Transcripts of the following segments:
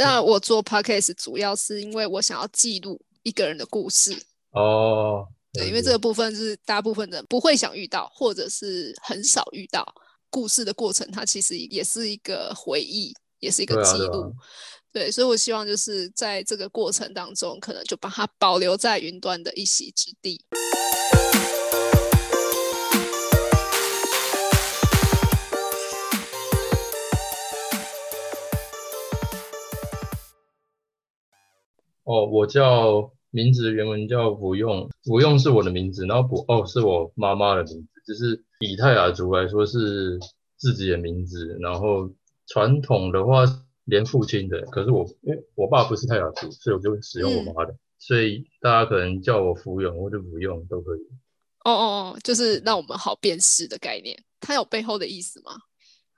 那我做 podcast 主要是因为我想要记录一个人的故事。哦，对，因为这个部分是大部分人不会想遇到，或者是很少遇到故事的过程，它其实也是一个回忆，也是一个对啊对啊记录。对，所以我希望就是在这个过程当中，可能就把它保留在云端的一席之地。哦，我叫名字原文叫不用，不用是我的名字，然后不哦是我妈妈的名字，就是以泰雅族来说是自己的名字，然后传统的话连父亲的，可是我因为我爸不是泰雅族，所以我就使用我妈的，所以大家可能叫我福永或者不用都可以。哦哦哦，就是让我们好辨识的概念，它有背后的意思吗？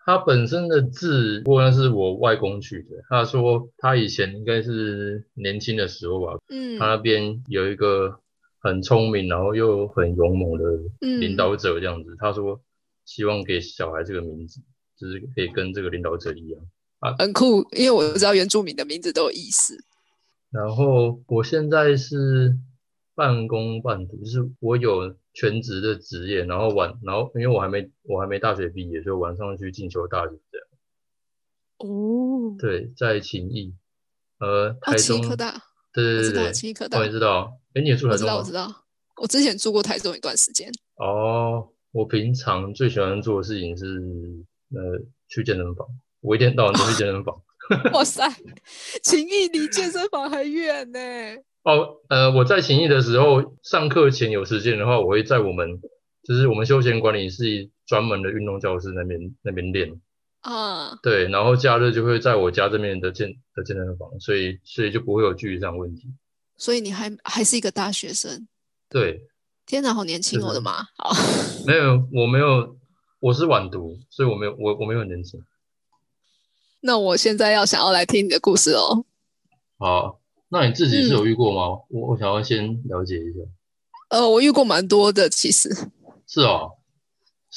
他本身的字，不过那是我外公取的。他说他以前应该是年轻的时候吧，嗯他那边有一个很聪明，然后又很勇猛的嗯领导者这样子。他说希望给小孩这个名字，就是可以跟这个领导者一样啊。很酷，因为我知道原住民的名字都有意思。然后我现在是半工半读，就是我有全职的职业，然后晚，然后因为我还没我还没大学毕业，所以晚上去进修大学这样。哦，对，在勤益，呃，哦，台中，奇异科大，对对对对，奇异科大我也知道。哎，你也住台我知道，知？道，我之前住过台中一段时间。哦，我平常最喜欢做的事情是，呃，去健身房。我一天到晚都去健身房。哇塞，勤益离健身房还远呢。哦，呃，我在勤义的时候，上课前有时间的话，我会在我们就是我们休闲管理室专门的运动教室那边那边练。啊，对，然后假日就会在我家这边的健的健身房，所以所以就不会有距离上的问题。所以你还还是一个大学生。对，天哪，好年轻，是我的妈！好，没有，我没有，我是晚读，所以我没有，我我没有很年轻。那我现在要想要来听你的故事哦。好，那你自己是有遇过吗？我我想要先了解一下。呃，我遇过蛮多的，其实是哦，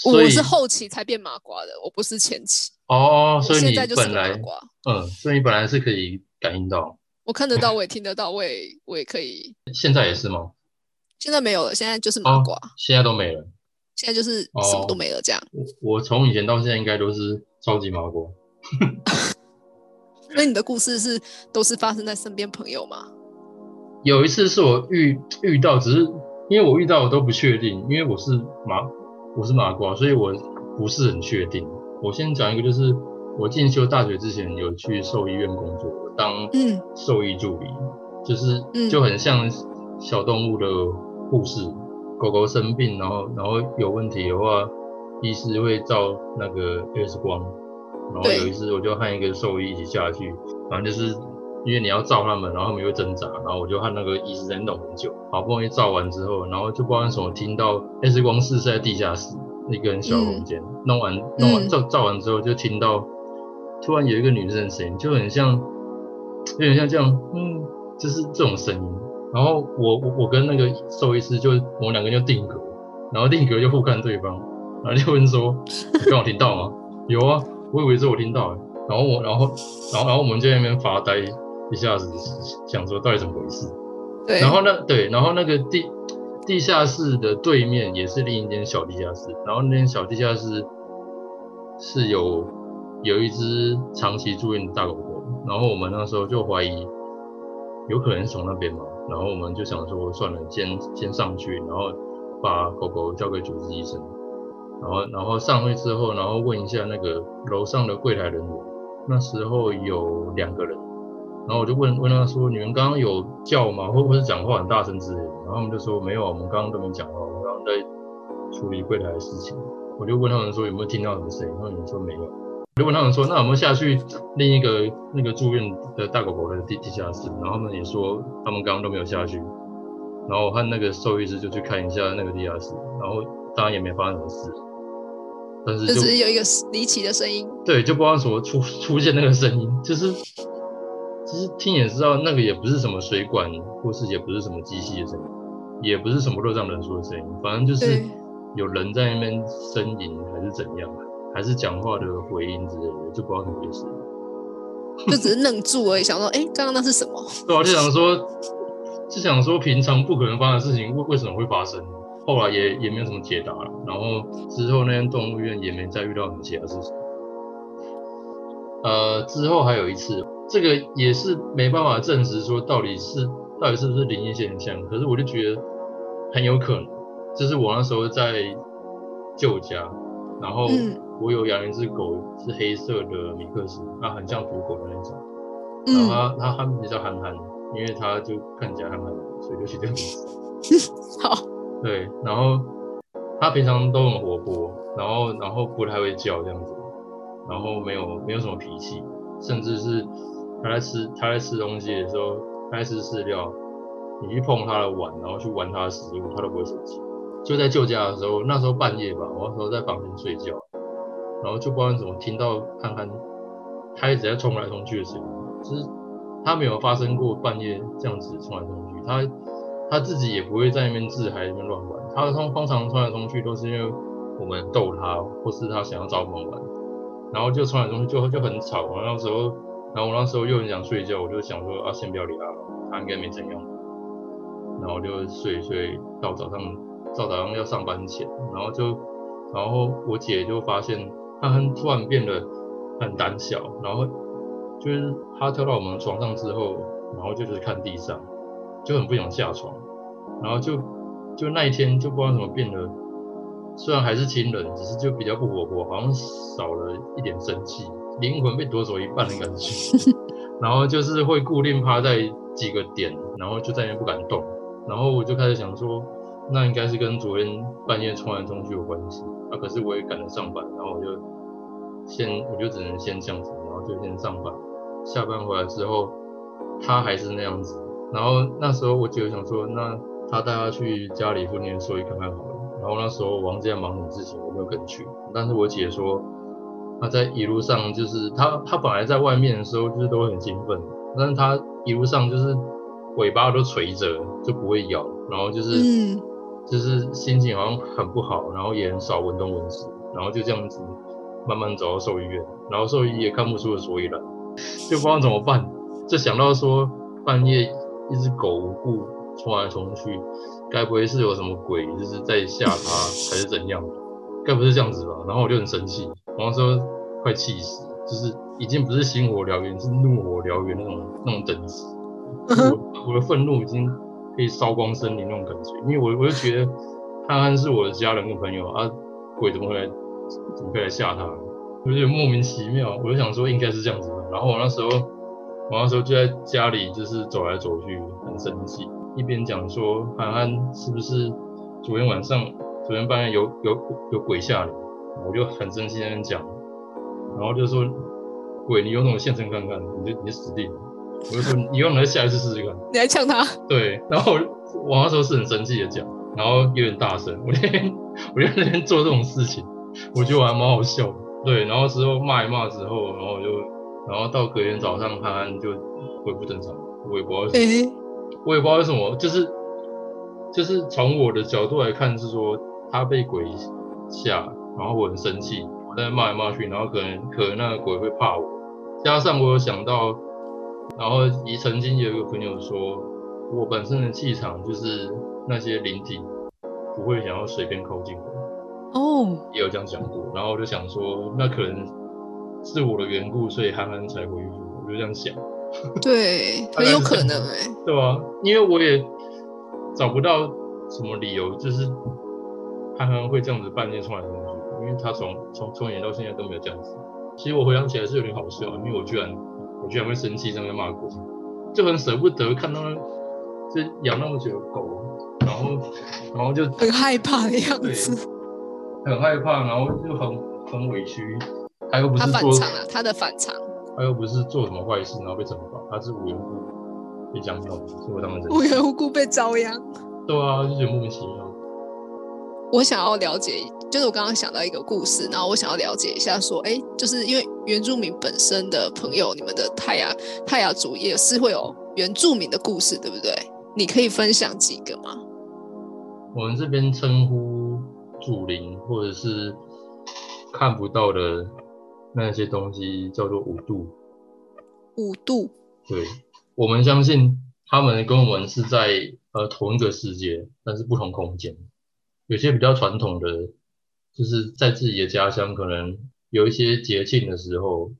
我是后期才变麻瓜的，我不是前期。哦，所以你现在就是本来个麻瓜，嗯，所以你本来是可以感应到，我看得到，我也听得到，我也我也可以。现在也是吗？现在没有了，现在就是麻哦瓜，，现在都没了。现在就是什么都没了这样。我我从以前到现在应该都是超级麻瓜。那你的故事是都是发生在身边朋友吗？有一次是我遇遇到，只是因为我遇到我都不确定，因为我是麻我是麻瓜，所以我不是很确定。我先讲一个，就是我进修大学之前有去兽医院工作，我当嗯兽医助理，就是嗯就很像小动物的护士。狗狗生病，然后然后有问题的话，医师会照那个 X 光，然后有一次我就和一个兽医一起下去，反正就是因为你要照他们，然后他们又挣扎，然后我就和那个医师在弄很久，好不容易照完之后，然后就不知道为什么听到 X 光室是在地下室一个很小的空间，弄完弄完嗯照照完之后就听到突然有一个女生的声音，就很像有点像这样，嗯，就是这种声音。然后我我我跟那个兽医师就我们两个就定格，然后定格就互看对方，然后就问说：“你刚好听到吗？” 有啊，我以为是我听到欸。然后我然后然后然后我们就在那边发呆一下子，想说到底怎么回事。对，然后那对，然后那个地地下室的对面也是另一间小地下室，然后那间小地下室是有有一只长期住院的大狗狗，然后我们那时候就怀疑有可能是从那边嘛，然后我们就想说算了，先先上去，然后把狗狗交给主治医生，然后然后上去之后，然后问一下那个楼上的柜台人员，那时候有两个人。然后我就问问他说：“你们刚刚有叫吗？或或是讲话很大声之类的？”然后他们就说：“没有，我们刚刚都没讲话，我们刚刚在处理柜台的事情。”我就问他们说：“有没有听到什么声音？”他们说没有。我就问他们说：“那有没有下去另一个那个住院的大狗狗的地地下室？”然后他们也说他们刚刚都没有下去。然后我和那个兽医师就去看一下那个地下室，然后当然也没发生什么事，但是就就只是有一个离奇的声音。对，就不知道怎么出出现那个声音，就是其实听也知道那个也不是什么水管，或是也不是什么机器的声音，也不是什么热胀冷缩的声音，反正就是有人在那边呻吟还是怎样，还是讲话的回音之类的，就不知道怎么回事。就只是愣住而已，想说，哎，刚刚那是什么？对啊，就想说，就想说，平常不可能发生的事情，为为什么会发生？后来也也没有什么解答了。然后之后那间动物院也没再遇到什么其他事情。呃，之后还有一次，这个也是没办法证实说到底是到底是不是灵异现象，可是我就觉得很有可能。就是我那时候在旧家，然后我有养一只狗，是黑色的米克斯，它很像土狗的那种。然后它它它名字叫憨憨，因为它就看起来憨憨的，所以就取这个名字。好。对，然后它平常都很活泼，然后然后不太会叫这样子，然后没有没有什么脾气，甚至是它在吃它在吃东西的时候，它在吃饲料，你去碰它的碗，然后去玩它的食物，它都不会生气。就在旧家的时候，那时候半夜吧，我那时候在房间睡觉，然后就不知道怎么听到憨憨它一直在冲来冲去的声音，就是它没有发生过半夜这样子冲来冲去，它。他自己也不会在那边自嗨，那边乱玩。他通通常冲来冲去都是因为我们逗他，或是他想要找我们玩，然后就冲来冲去就就很吵。然后那时候，然后我那时候又很想睡觉，我就想说啊，先不要理他了，他应该没怎样。然后就睡睡到早上，到早上要上班前，然后就，然后我姐就发现他很突然变得很胆小，然后就是他跳到我们床上之后，然后就是看地上。就很不想下床，然后就就那一天就不知道怎么变得，虽然还是亲人，只是就比较不活泼，好像少了一点生气，灵魂被夺走一半的感觉。然后就是会固定趴在几个点，然后就再也不敢动。然后我就开始想说，那应该是跟昨天半夜冲来冲去有关系。啊，可是我也赶着上班，然后我就先我就只能先这样子，然后就先上班。下班回来之后，他还是那样子。然后那时候我姐想说，那他带他去家里附近兽医看看好了。然后那时候王在忙什么事情，我没有跟去。但是我姐说，他在一路上就是他他本来在外面的时候就是都很兴奋，但是他一路上就是尾巴都垂着就不会咬，然后就是就是心情好像很不好，然后也很少闻东闻西，然后就这样子慢慢走到兽医院，然后兽医也看不出个所以然，就不知道怎么办，就想到说半夜。一只狗无故冲来冲去，该不会是有什么鬼就是在吓它，还是怎样？该不是这样子吧？然后我就很生气，然后说快气死，就是已经不是心火燎原，是怒火燎原那种那种等级。我我的愤怒已经可以烧光森林那种感觉，因为我我就觉得憨憨是我的家人跟朋友啊，鬼怎么会来怎么会来吓他？有点莫名其妙，我就想说应该是这样子的。然后我那时候。我那时候就在家里，就是走来走去，很生气，一边讲说涵涵是不是昨天晚上、昨天半夜有有有鬼吓你？我就很生气那边讲，然后就说鬼，你有种现身看看，你就你死定了。我就说你用来下一次试试看。你还呛他？对，然后我那时候是很生气的讲，然后有点大声。我那天我在那边做这种事情，我觉得我还蛮好笑。对，然后之后骂一骂之后，然后我就。然后到隔天早上，他就恢复正常。我也不知道为什么，我也不知道为什么，就是就是从我的角度来看，是说他被鬼吓，然后我很生气，我在骂来骂去，然后可能可能那个鬼会怕我。加上我有想到，然后也曾经有一个朋友说，我本身的气场就是那些灵体不会想要随便靠近我。哦，也有这样讲过。然后我就想说，那可能。是我的缘故，所以憨憨才回复。我就这样想，对，很有可能哎，对吧？因为我也找不到什么理由，就是憨憨会这样子半夜冲来冲去，因为他从从从演到现在都没有这样子。其实我回想起来是有点好笑，因为我居然我居然会生气，在那骂狗，就很舍不得看到就养那么久的狗，然后然后就很害怕的样子，很害怕，然后就很很委屈。他又不是做啊，他的反常，他又不是做什么坏事然后被惩罚，他是无缘无故被这样弄，所以他们无缘无故被遭殃。对啊，就觉得莫名其妙。我想要了解，就是我刚刚想到一个故事，然后我想要了解一下，说，哎，就是因为原住民本身的朋友，你们的泰雅泰雅族也是会有原住民的故事，对不对？你可以分享几个吗？我们这边称呼祖灵或者是看不到的。那些东西叫做五度，五度，对，我们相信他们跟我们是在呃同一个世界，但是不同空间。有些比较传统的，就是在自己的家乡，可能有一些节庆的时候，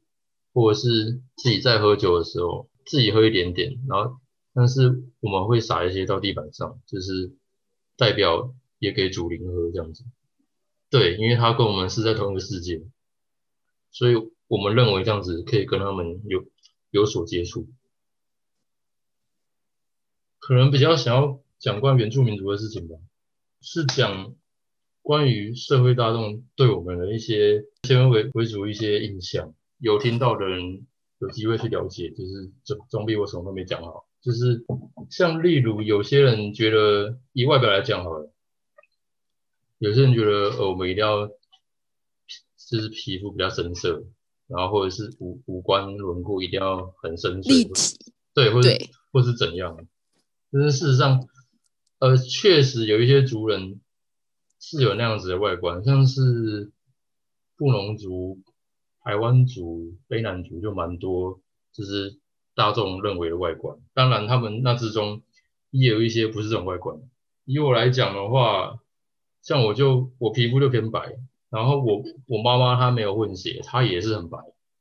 或者是自己在喝酒的时候，自己喝一点点，然后但是我们会撒一些到地板上，就是代表也给主灵喝这样子。对，因为他跟我们是在同一个世界，所以我们认为这样子可以跟他们有有所接触。可能比较想要讲关于原住民族的事情吧，是讲关于社会大众对我们的一些先为为主一些印象。有听到的人有机会去了解，就是总总比我什么都没讲好。就是像例如有些人觉得以外表来讲好了。有些人觉得，呃，我们一定要就是皮肤比较深色，然后或者是五五官轮廓一定要很深邃，立体，对，或者或是怎样？但是事实上，呃，确实有一些族人是有那样子的外观，像是布农族、台湾族、卑南族就蛮多，就是大众认为的外观。当然，他们那之中也有一些不是这种外观。以我来讲的话。像我就我皮肤就偏白，然后我我妈妈她没有混血，她也是很白，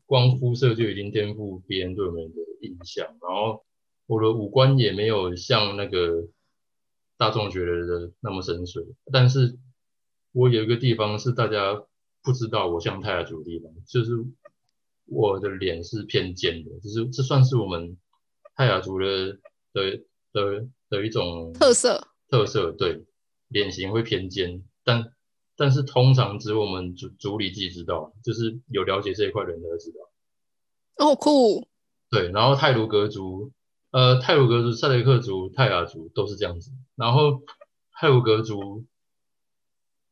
光肤色就已经颠覆别人对我们的印象。然后我的五官也没有像那个大众觉得的那么深邃，但是我有一个地方是大家不知道我像泰雅族的地方，就是我的脸是偏尖的，就是这算是我们泰雅族的的的的一种特色特色，对。脸型会偏尖，但但是通常只有我们主主理自己知道，就是有了解这一块的人才知道。哦，酷。对，然后泰卢格族、呃泰卢格族、塞雷克族、泰雅族都是这样子。然后泰卢格族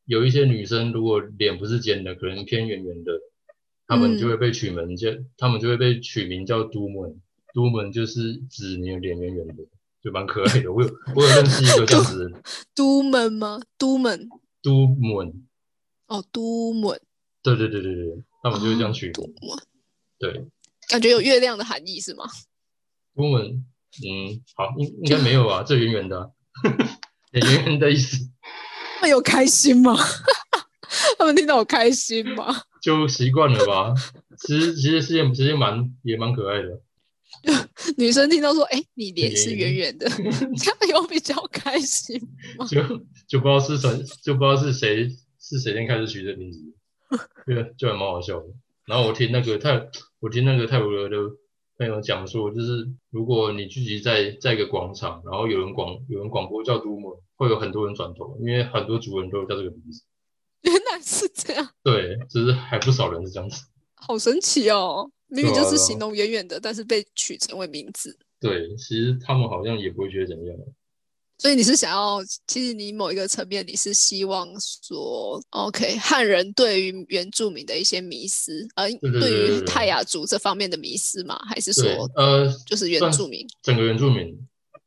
有一些女生，如果脸不是尖的，可能偏圆圆的，他们就会被取名叫，他们就会被取名叫都门。都门就是指你的脸圆圆的。就蛮可爱的，我有我有认识一个这样子的都门吗？都门，都门，哦，都门，对对对对对，他们就是这样取名，对，感觉有月亮的含义是吗？都门，嗯，好，应应该没有啊，这圆圆的，圆圆的意思，会有开心吗？他们听到我开心吗？就习惯了吧，其实其实是也其实蛮也蛮可爱的。女生听到说：“哎，你脸是圆圆的，这样有比较开心吗？”就就不知道是谁，就不知道是谁是谁先开始取这名字，对，就还蛮好笑的。然后我听那个泰，我听那个泰国的朋友讲说，就是如果你聚集在在一个广场，然后有人广有人广播叫都姆，会有很多人转头，因为很多族人都叫这个名字。原来是这样。对，只是还不少人是这样子。好神奇哦。明明就是形容远远的，但是被取成为名字。对，其实他们好像也不会觉得怎样。所以你是想要，其实你某一个层面，你是希望说，OK，汉人对于原住民的一些迷思，呃，对于泰雅族这方面的迷思吗？还是说，呃，就是原住民，整个原住民，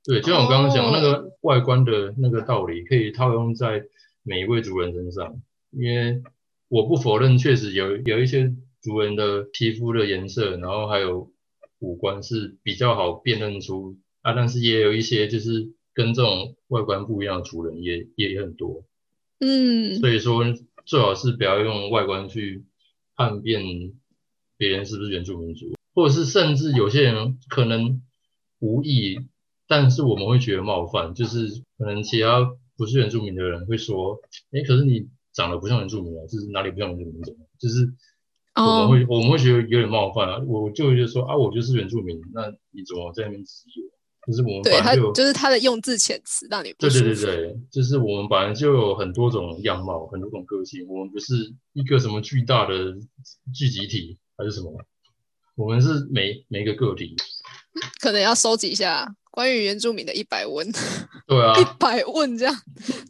对，就像我刚刚讲那个外观的那个道理，可以套用在每一位族人身上。因为我不否认，确实有有一些。族人的皮肤的颜色，然后还有五官是比较好辨认出啊，但是也有一些就是跟这种外观不一样的族人也也很多，嗯，所以说最好是不要用外观去判辨别人是不是原住民族，或者是甚至有些人可能无意，但是我们会觉得冒犯，就是可能其他不是原住民的人会说，哎，可是你长得不像原住民啊，就是哪里不像原住民，就是。我们会我们会觉得有点冒犯啊，我就会说啊，我就是原住民，那你怎么在那边质疑我？就是我们对他就就是他的用字遣词让你对对对对，就是我们本来就有很多种样貌，很多种个性，我们不是一个什么巨大的聚集体还是什么，我们是每每一个个体，可能要收集一下关于原住民的一百问，对啊，一百问这样，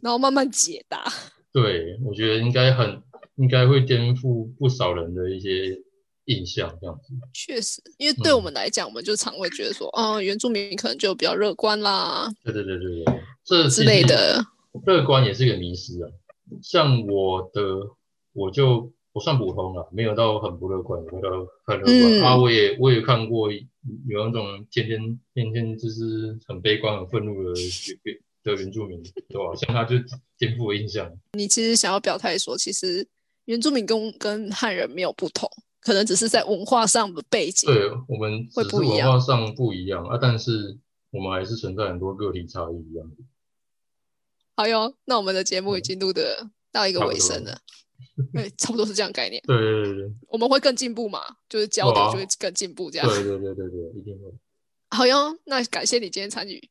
然后慢慢解答。对，我觉得应该很。应该会颠覆不少人的一些印象，这样子。确实，因为对我们来讲，我们就常会觉得说，哦，原住民可能就比较乐观啦。对对对对对，这之类的。乐观也是一个迷失啊。像我的，我就我算普通了，没有到很不乐观，我到很乐观啊。我也我也看过有那种天天天天就是很悲观、很愤怒的原的原住民，对吧？像他就颠覆我印象。你其实想要表态说，其实原住民跟跟汉人没有不同，可能只是在文化上的背景。对我们会不一样文化上不一样啊，但是我们还是存在很多个体差异一样。好哟，那我们的节目已经录的到一个尾声了。对，差不多是这样概念。对对对对，我们会更进步嘛？就是交流就会更进步，这样。对对对对对，一定会。好哟，那感谢你今天参与。